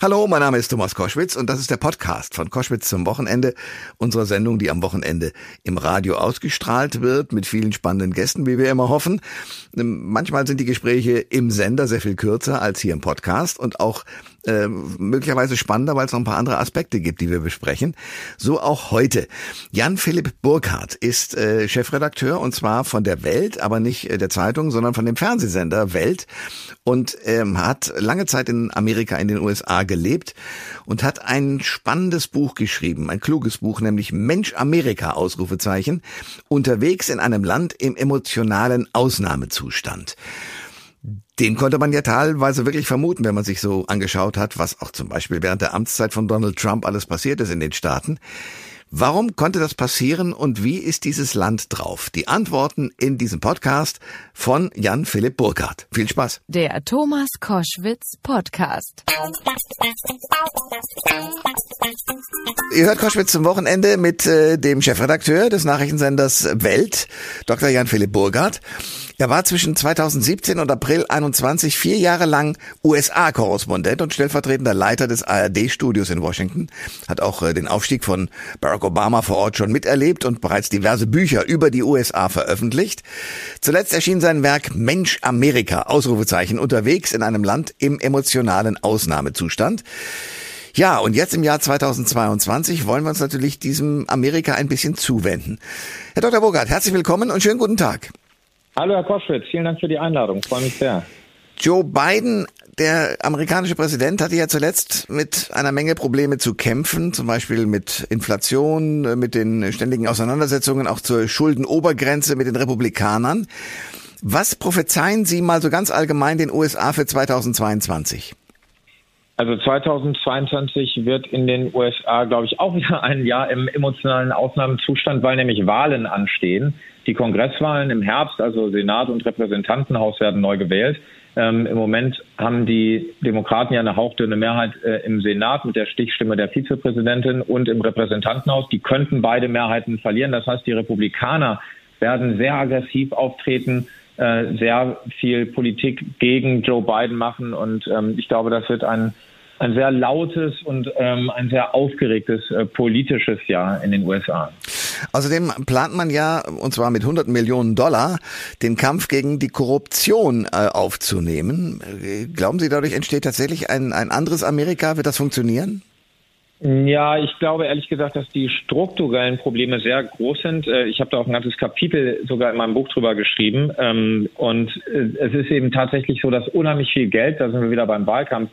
Hallo, mein Name ist Thomas Koschwitz und das ist der Podcast von Koschwitz zum Wochenende, unserer Sendung, die am Wochenende im Radio ausgestrahlt wird, mit vielen spannenden Gästen, wie wir immer hoffen. Manchmal sind die Gespräche im Sender sehr viel kürzer als hier im Podcast und auch äh, möglicherweise spannender, weil es noch ein paar andere Aspekte gibt, die wir besprechen. So auch heute. Jan-Philipp Burkhardt ist äh, Chefredakteur und zwar von der Welt, aber nicht äh, der Zeitung, sondern von dem Fernsehsender Welt und ähm, hat lange Zeit in Amerika, in den USA gelebt und hat ein spannendes Buch geschrieben, ein kluges Buch, nämlich Mensch Amerika, Ausrufezeichen, unterwegs in einem Land im emotionalen Ausnahmezustand. Den konnte man ja teilweise wirklich vermuten, wenn man sich so angeschaut hat, was auch zum Beispiel während der Amtszeit von Donald Trump alles passiert ist in den Staaten. Warum konnte das passieren und wie ist dieses Land drauf? Die Antworten in diesem Podcast von Jan Philipp Burkhardt. Viel Spaß. Der Thomas Koschwitz Podcast. Ihr hört Koschwitz zum Wochenende mit äh, dem Chefredakteur des Nachrichtensenders Welt, Dr. Jan Philipp Burkhardt. Er war zwischen 2017 und April 21 vier Jahre lang USA-Korrespondent und stellvertretender Leiter des ARD-Studios in Washington, hat auch äh, den Aufstieg von Barack Obama vor Ort schon miterlebt und bereits diverse Bücher über die USA veröffentlicht. Zuletzt erschien sein Werk Mensch Amerika, Ausrufezeichen, unterwegs in einem Land im emotionalen Ausnahmezustand. Ja, und jetzt im Jahr 2022 wollen wir uns natürlich diesem Amerika ein bisschen zuwenden. Herr Dr. Bogart, herzlich willkommen und schönen guten Tag. Hallo Herr Koschwitz, vielen Dank für die Einladung. Freue mich sehr. Joe Biden, der amerikanische Präsident, hatte ja zuletzt mit einer Menge Probleme zu kämpfen, zum Beispiel mit Inflation, mit den ständigen Auseinandersetzungen auch zur Schuldenobergrenze mit den Republikanern. Was prophezeien Sie mal so ganz allgemein den USA für 2022? Also 2022 wird in den USA, glaube ich, auch wieder ein Jahr im emotionalen Ausnahmezustand, weil nämlich Wahlen anstehen. Die Kongresswahlen im Herbst, also Senat und Repräsentantenhaus werden neu gewählt. Ähm, Im Moment haben die Demokraten ja eine hauchdünne Mehrheit äh, im Senat mit der Stichstimme der Vizepräsidentin und im Repräsentantenhaus. Die könnten beide Mehrheiten verlieren. Das heißt, die Republikaner werden sehr aggressiv auftreten, äh, sehr viel Politik gegen Joe Biden machen. Und ähm, ich glaube, das wird ein ein sehr lautes und ähm, ein sehr aufgeregtes äh, politisches Jahr in den USA. Außerdem plant man ja, und zwar mit 100 Millionen Dollar, den Kampf gegen die Korruption äh, aufzunehmen. Äh, glauben Sie, dadurch entsteht tatsächlich ein, ein anderes Amerika? Wird das funktionieren? Ja, ich glaube ehrlich gesagt, dass die strukturellen Probleme sehr groß sind. Äh, ich habe da auch ein ganzes Kapitel sogar in meinem Buch drüber geschrieben. Ähm, und äh, es ist eben tatsächlich so, dass unheimlich viel Geld, da sind wir wieder beim Wahlkampf,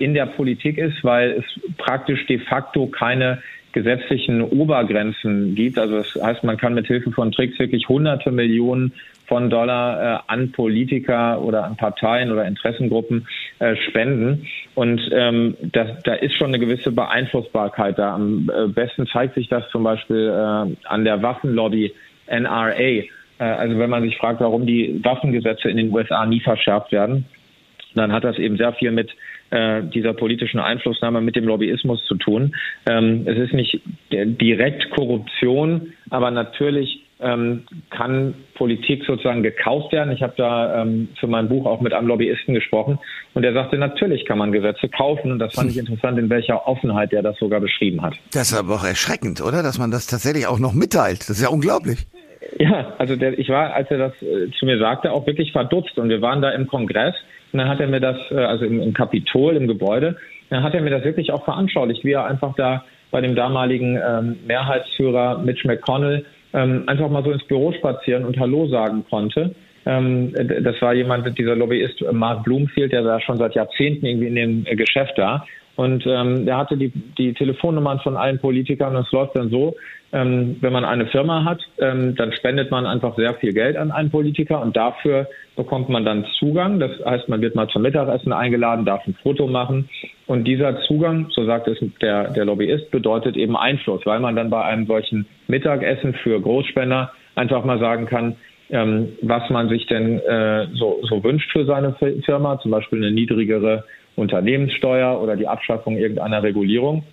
in der Politik ist, weil es praktisch de facto keine gesetzlichen Obergrenzen gibt. Also das heißt, man kann mit Hilfe von Tricks wirklich hunderte Millionen von Dollar äh, an Politiker oder an Parteien oder Interessengruppen äh, spenden. Und ähm, das, da ist schon eine gewisse Beeinflussbarkeit da. Am äh, besten zeigt sich das zum Beispiel äh, an der Waffenlobby NRA. Äh, also wenn man sich fragt, warum die Waffengesetze in den USA nie verschärft werden, dann hat das eben sehr viel mit äh, dieser politischen Einflussnahme mit dem Lobbyismus zu tun. Ähm, es ist nicht direkt Korruption, aber natürlich ähm, kann Politik sozusagen gekauft werden. Ich habe da ähm, für mein Buch auch mit einem Lobbyisten gesprochen und der sagte, natürlich kann man Gesetze kaufen und das fand ich interessant, in welcher Offenheit der das sogar beschrieben hat. Das ist aber auch erschreckend, oder? Dass man das tatsächlich auch noch mitteilt. Das ist ja unglaublich. Ja, also der, ich war, als er das äh, zu mir sagte, auch wirklich verdutzt und wir waren da im Kongress und dann hat er mir das, äh, also im, im Kapitol, im Gebäude, dann hat er mir das wirklich auch veranschaulicht, wie er einfach da bei dem damaligen ähm, Mehrheitsführer Mitch McConnell ähm, einfach mal so ins Büro spazieren und Hallo sagen konnte. Ähm, das war jemand, dieser Lobbyist Mark Bloomfield, der war schon seit Jahrzehnten irgendwie in dem äh, Geschäft da. Und ähm, der hatte die, die Telefonnummern von allen Politikern und es läuft dann so, ähm, wenn man eine Firma hat, ähm, dann spendet man einfach sehr viel Geld an einen Politiker und dafür bekommt man dann Zugang. Das heißt, man wird mal zum Mittagessen eingeladen, darf ein Foto machen und dieser Zugang, so sagt es der, der Lobbyist, bedeutet eben Einfluss, weil man dann bei einem solchen Mittagessen für Großspender einfach mal sagen kann, ähm, was man sich denn äh, so, so wünscht für seine Firma, zum Beispiel eine niedrigere Unternehmenssteuer oder die Abschaffung irgendeiner Regulierung.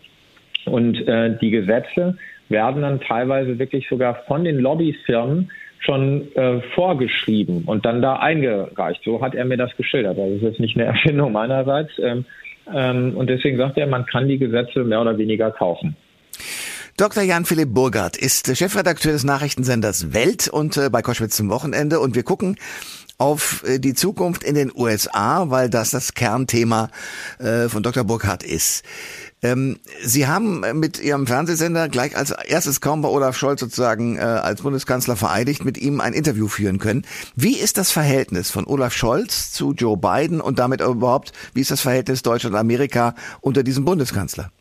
Und äh, die Gesetze werden dann teilweise wirklich sogar von den Lobbyfirmen schon äh, vorgeschrieben und dann da eingereicht. So hat er mir das geschildert. Also das ist jetzt nicht eine Erfindung meinerseits. Ähm, Ähm, und deswegen sagt er, man kann die Gesetze mehr oder weniger kaufen. Dr. Jan-Philipp Burgert ist Chefredakteur des Nachrichtensenders Welt und äh, bei Koschwitz zum Wochenende und wir gucken auf äh, die Zukunft in den USA, weil das das Kernthema äh, von Dr. Burkhardt ist. Ähm, Sie haben mit Ihrem Fernsehsender gleich als erstes kaum bei Olaf Scholz sozusagen äh, als Bundeskanzler vereidigt mit ihm ein Interview führen können. Wie ist das Verhältnis von Olaf Scholz zu Joe Biden und damit überhaupt, wie ist das Verhältnis Deutschland-Amerika unter diesem Bundeskanzler?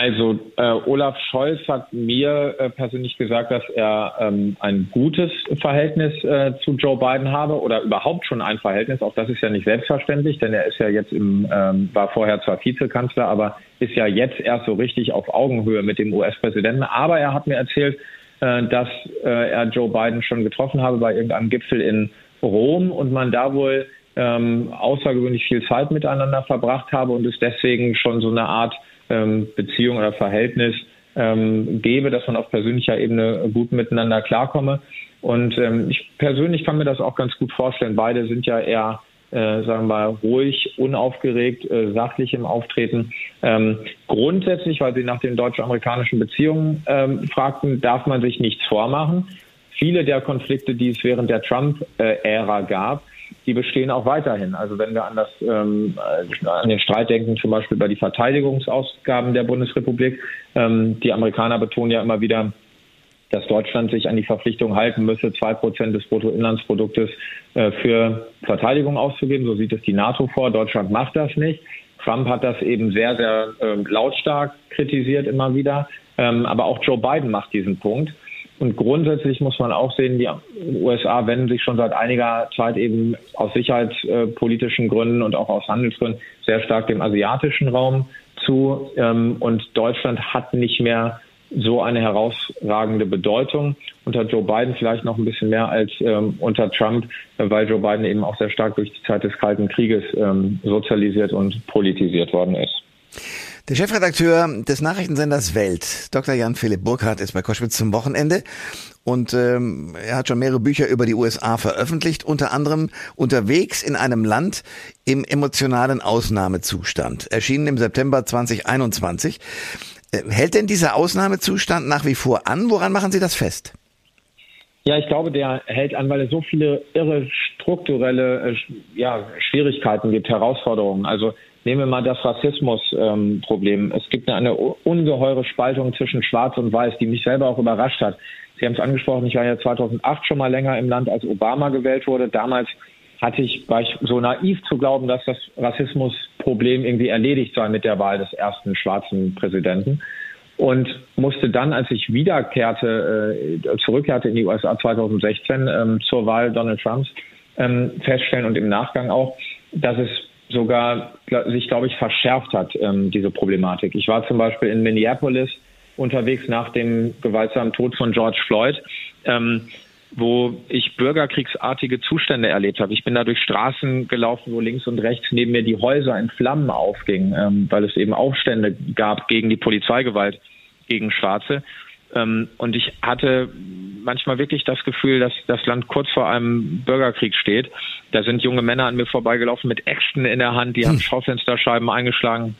Also äh, Olaf Scholz hat mir äh, persönlich gesagt, dass er ähm, ein gutes Verhältnis äh, zu Joe Biden habe oder überhaupt schon ein Verhältnis. Auch das ist ja nicht selbstverständlich, denn er ist ja jetzt im, ähm, war vorher zwar Vizekanzler, aber ist ja jetzt erst so richtig auf Augenhöhe mit dem US-Präsidenten. Aber er hat mir erzählt, äh, dass äh, er Joe Biden schon getroffen habe bei irgendeinem Gipfel in Rom und man da wohl ähm, außergewöhnlich viel Zeit miteinander verbracht habe und es deswegen schon so eine Art ähm, Beziehung oder Verhältnis ähm, gebe, dass man auf persönlicher Ebene gut miteinander klarkomme. Und ähm, ich persönlich kann mir das auch ganz gut vorstellen. Beide sind ja eher äh, sagen wir ruhig, unaufgeregt, äh, sachlich im Auftreten. Ähm, grundsätzlich, weil Sie nach den deutsch-amerikanischen Beziehungen ähm, fragten, darf man sich nichts vormachen. Viele der Konflikte, die es während der Trump-Ära gab, die bestehen auch weiterhin. Also wenn wir an das ähm, an den Streit denken, zum Beispiel über die Verteidigungsausgaben der Bundesrepublik, ähm, die Amerikaner betonen ja immer wieder, dass Deutschland sich an die Verpflichtung halten müsse, zwei Prozent des Bruttoinlandsproduktes äh, für Verteidigung auszugeben. So sieht es die NATO vor. Deutschland macht das nicht. Trump hat das eben sehr, sehr äh, lautstark kritisiert immer wieder. Ähm, aber auch Joe Biden macht diesen Punkt. Und grundsätzlich muss man auch sehen, die USA wenden sich schon seit einiger Zeit eben aus sicherheitspolitischen Gründen und auch aus Handelsgründen sehr stark dem asiatischen Raum zu. Ähm, und Deutschland hat nicht mehr so eine herausragende Bedeutung. Unter Joe Biden vielleicht noch ein bisschen mehr als ähm, unter Trump, weil Joe Biden eben auch sehr stark durch die Zeit des Kalten Krieges ähm, sozialisiert und politisiert worden ist. Der Chefredakteur des Nachrichtensenders Welt, Dr. Jan Philipp Burkhardt, ist bei Koschwitz zum Wochenende und ähm, er hat schon mehrere Bücher über die USA veröffentlicht, unter anderem Unterwegs in einem Land im emotionalen Ausnahmezustand, erschienen im September 2021. Äh, hält denn dieser Ausnahmezustand nach wie vor an? Woran machen Sie das fest? Ja, ich glaube, der hält an, weil es so viele irre strukturelle äh, ja, Schwierigkeiten gibt, Herausforderungen. Also Nehmen wir mal das Rassismusproblem. Ähm, es gibt eine, eine ungeheure Spaltung zwischen Schwarz und Weiß, die mich selber auch überrascht hat. Sie haben es angesprochen, ich war ja 2008 schon mal länger im Land, als Obama gewählt wurde. Damals hatte ich, war ich so naiv zu glauben, dass das Rassismusproblem irgendwie erledigt sei mit der Wahl des ersten schwarzen Präsidenten. Und musste dann, als ich wiederkehrte, äh, zurückkehrte in die USA 2016 ähm, zur Wahl Donald Trumps, ähm, feststellen und im Nachgang auch, dass es sogar sich, glaube ich, verschärft hat, ähm, diese Problematik. Ich war zum Beispiel in Minneapolis unterwegs nach dem gewaltsamen Tod von George Floyd, ähm, wo ich bürgerkriegsartige Zustände erlebt habe. Ich bin da durch Straßen gelaufen, wo links und rechts neben mir die Häuser in Flammen aufgingen, ähm, weil es eben Aufstände gab gegen die Polizeigewalt gegen Schwarze. Ähm, und ich hatte manchmal wirklich das Gefühl, dass das Land kurz vor einem Bürgerkrieg steht. Da sind junge Männer an mir vorbeigelaufen mit Äxten in der Hand, die haben hm. Schaufensterscheiben eingeschlagen.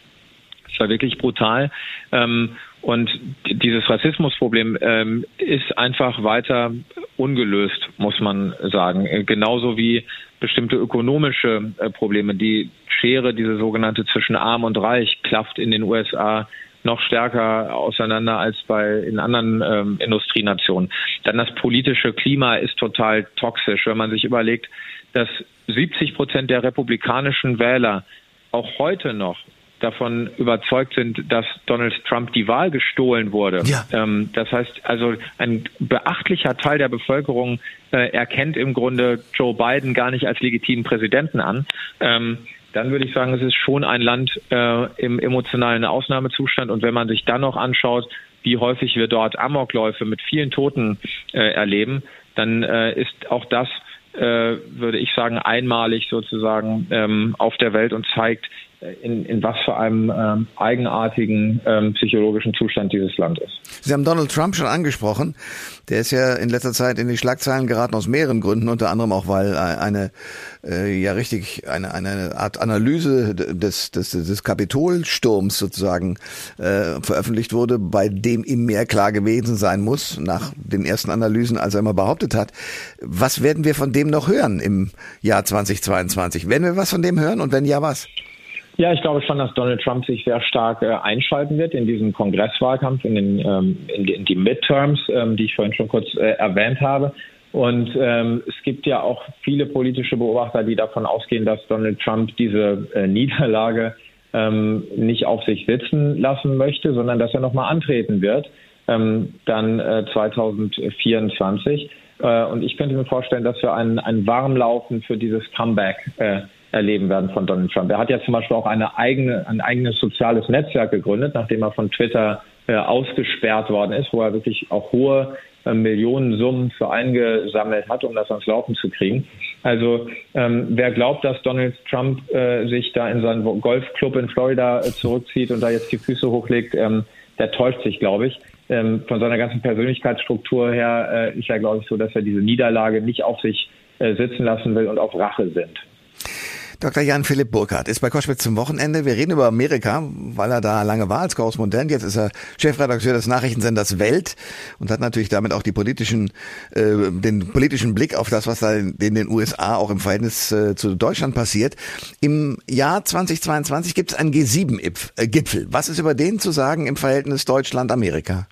Das war wirklich brutal. Ähm, und dieses Rassismusproblem ähm, ist einfach weiter ungelöst, muss man sagen. Genauso wie bestimmte ökonomische äh, Probleme. Die Schere, diese sogenannte zwischen Arm und Reich, klafft in den USA noch stärker auseinander als bei in anderen ähm, Industrienationen. Dann das politische Klima ist total toxisch, wenn man sich überlegt, dass 70 Prozent der republikanischen Wähler auch heute noch davon überzeugt sind, dass Donald Trump die Wahl gestohlen wurde. Ja. Ähm, das heißt also, ein beachtlicher Teil der Bevölkerung äh, erkennt im Grunde Joe Biden gar nicht als legitimen Präsidenten an. Ähm, dann würde ich sagen, es ist schon ein Land äh, im emotionalen Ausnahmezustand. Und wenn man sich dann noch anschaut, wie häufig wir dort Amokläufe mit vielen Toten äh, erleben, dann äh, ist auch das, würde ich sagen, einmalig sozusagen ähm, auf der Welt und zeigt, in, in was für einem ähm, eigenartigen ähm, psychologischen Zustand dieses Land ist. Sie haben Donald Trump schon angesprochen. Der ist ja in letzter Zeit in die Schlagzeilen geraten aus mehreren Gründen, unter anderem auch, weil eine äh, ja richtig eine, eine Art Analyse des, des, des Kapitolsturms sozusagen äh, veröffentlicht wurde, bei dem ihm mehr klar gewesen sein muss, nach den ersten Analysen, als er immer behauptet hat. Was werden wir von dem noch hören im Jahr 2022? Werden wir was von dem hören und wenn ja, was? Ja, ich glaube schon, dass Donald Trump sich sehr stark äh, einschalten wird in diesen Kongresswahlkampf, in, den, ähm, in, die, in die Midterms, ähm, die ich vorhin schon kurz äh, erwähnt habe. Und ähm, es gibt ja auch viele politische Beobachter, die davon ausgehen, dass Donald Trump diese äh, Niederlage ähm, nicht auf sich sitzen lassen möchte, sondern dass er nochmal antreten wird, ähm, dann äh, 2024. Äh, und ich könnte mir vorstellen, dass wir ein, ein Warmlaufen für dieses Comeback äh, erleben werden von Donald Trump. Er hat ja zum Beispiel auch eine eigene, ein eigenes soziales Netzwerk gegründet, nachdem er von Twitter äh, ausgesperrt worden ist, wo er wirklich auch hohe äh, Millionensummen für eingesammelt hat, um das ans Laufen zu kriegen. Also ähm, wer glaubt, dass Donald Trump äh, sich da in seinen Golfclub in Florida äh, zurückzieht und da jetzt die Füße hochlegt, ähm, der täuscht sich, glaube ich. Ähm, von seiner ganzen Persönlichkeitsstruktur her äh, ist er, glaube ich, so, dass er diese Niederlage nicht auf sich äh, sitzen lassen will und auf Rache sind. Dr. Jan Philipp Burkhardt ist bei Koschwitz zum Wochenende. Wir reden über Amerika, weil er da lange war als Korrespondent. Jetzt ist er Chefredakteur des Nachrichtensenders Welt und hat natürlich damit auch die politischen, äh, den politischen Blick auf das, was da in den USA auch im Verhältnis äh, zu Deutschland passiert. Im Jahr 2022 gibt es einen G7-Gipfel. Was ist über den zu sagen im Verhältnis Deutschland-Amerika?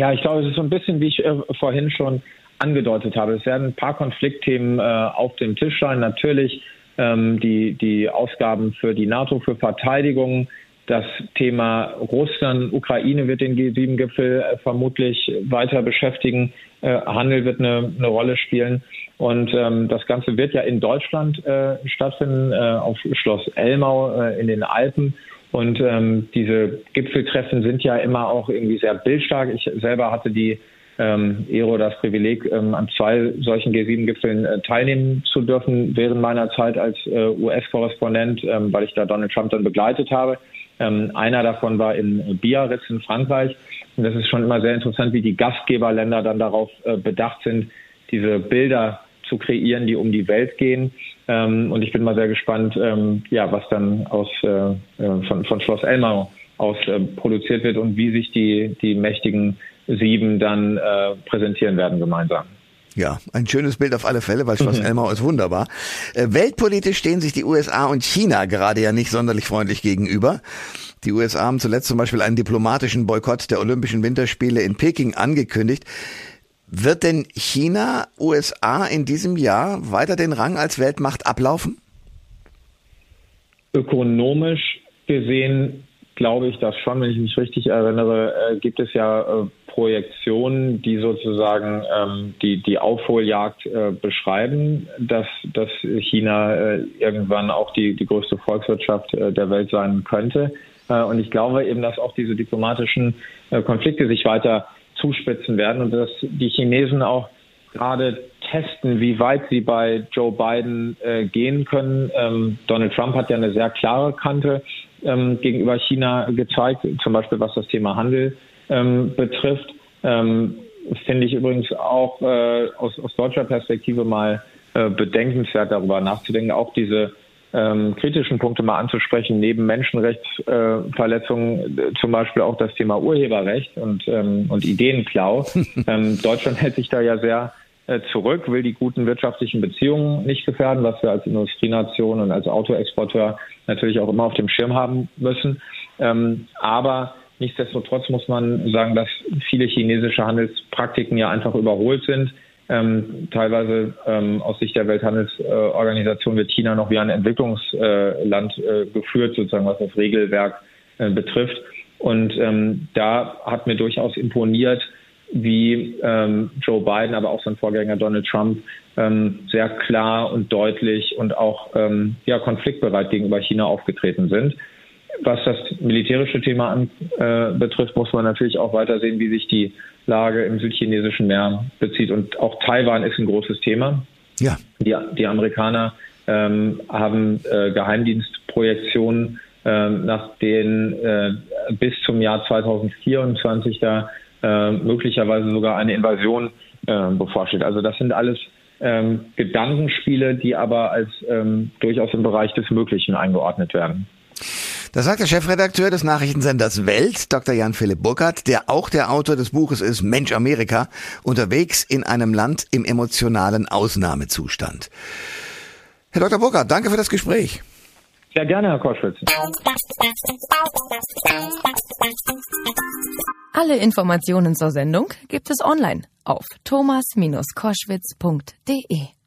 Ja, ich glaube, es ist so ein bisschen, wie ich äh, vorhin schon angedeutet habe. Es werden ein paar Konfliktthemen äh, auf dem Tisch sein. Natürlich ähm, die, die Ausgaben für die NATO, für Verteidigung. Das Thema Russland, Ukraine wird den G7-Gipfel äh, vermutlich weiter beschäftigen. Äh, Handel wird eine, eine Rolle spielen. Und ähm, das Ganze wird ja in Deutschland äh, stattfinden, auf Schloss Elmau in den Alpen. Und ähm, diese Gipfeltreffen sind ja immer auch irgendwie sehr bildstark. Ich selber hatte die ähm, Ero das Privileg, ähm, an zwei solchen G7-Gipfeln äh, teilnehmen zu dürfen während meiner Zeit als äh, US-Korrespondent, ähm, weil ich da Donald Trump dann begleitet habe. Ähm, einer davon war in Biarritz in Frankreich. Und das ist schon immer sehr interessant, wie die Gastgeberländer dann darauf äh, bedacht sind, diese Bilder zu kreieren, die um die Welt gehen. Ähm, und ich bin mal sehr gespannt, ähm, ja, was dann aus äh, äh von, von Schloss Elmau aus äh, produziert wird und wie sich die, die mächtigen sieben dann äh, präsentieren werden gemeinsam. Ja, ein schönes Bild auf alle Fälle, weil Schloss mhm. Elmau ist wunderbar. Äh, weltpolitisch stehen sich die USA und China gerade ja nicht sonderlich freundlich gegenüber. Die USA haben zuletzt zum Beispiel einen diplomatischen Boykott der Olympischen Winterspiele in Peking angekündigt. Wird denn China USA in diesem Jahr weiter den Rang als Weltmacht ablaufen? Ökonomisch gesehen glaube ich das schon, wenn ich mich richtig erinnere, äh, gibt es ja äh, Projektionen, die sozusagen ähm, die, die Aufholjagd äh, beschreiben, dass, dass China irgendwann auch die, die größte Volkswirtschaft der Welt sein könnte. Und ich glaube eben, dass auch diese diplomatischen Konflikte sich weiter zuspitzen werden und dass die Chinesen auch gerade testen, wie weit sie bei Joe Biden äh, gehen können. Ähm, Donald Trump hat ja eine sehr klare Kante ähm, gegenüber China gezeigt, zum Beispiel was das Thema Handel ähm, betrifft. Ähm, Finde ich übrigens auch äh, aus, aus deutscher Perspektive mal äh, bedenkenswert, darüber nachzudenken, auch diese ähm, kritischen Punkte mal anzusprechen, neben Menschenrechtsverletzungen äh, zum Beispiel auch das Thema Urheberrecht und, ähm, und Ideenklau. ähm, Deutschland hält sich da ja sehr äh, zurück, will die guten wirtschaftlichen Beziehungen nicht gefährden, was wir als Industrienation und als Autoexporteur natürlich auch immer auf dem Schirm haben müssen. Ähm, aber Nichtsdestotrotz muss man sagen, dass viele chinesische Handelspraktiken ja einfach überholt sind. Ähm, teilweise ähm, aus Sicht der Welthandelsorganisation wird China noch wie ein Entwicklungsland äh, geführt, sozusagen was das Regelwerk äh, betrifft. Und ähm, da hat mir durchaus imponiert, wie ähm, Joe Biden, aber auch sein Vorgänger Donald Trump ähm, sehr klar und deutlich und auch ähm, ja, konfliktbereit gegenüber China aufgetreten sind. Was das militärische Thema an, äh, betrifft, muss man natürlich auch weiter sehen, wie sich die Lage im südchinesischen Meer bezieht. Und auch Taiwan ist ein großes Thema. Ja. Die, die Amerikaner ähm, haben äh, Geheimdienstprojektionen, äh, nach denen äh, bis zum Jahr 2024 da äh, möglicherweise sogar eine Invasion äh, bevorsteht. Also das sind alles ähm, Gedankenspiele, die aber als ähm, durchaus im Bereich des Möglichen eingeordnet werden. Das sagt der Chefredakteur des Nachrichtensenders Welt, Dr. Jan-Philipp Burkhardt, der auch der Autor des Buches ist Mensch Amerika, unterwegs in einem Land im emotionalen Ausnahmezustand. Herr Dr. Burkhardt, danke für das Gespräch. Sehr gerne, Herr Koschwitz. Alle Informationen zur Sendung gibt es online auf thomas-koschwitz.de.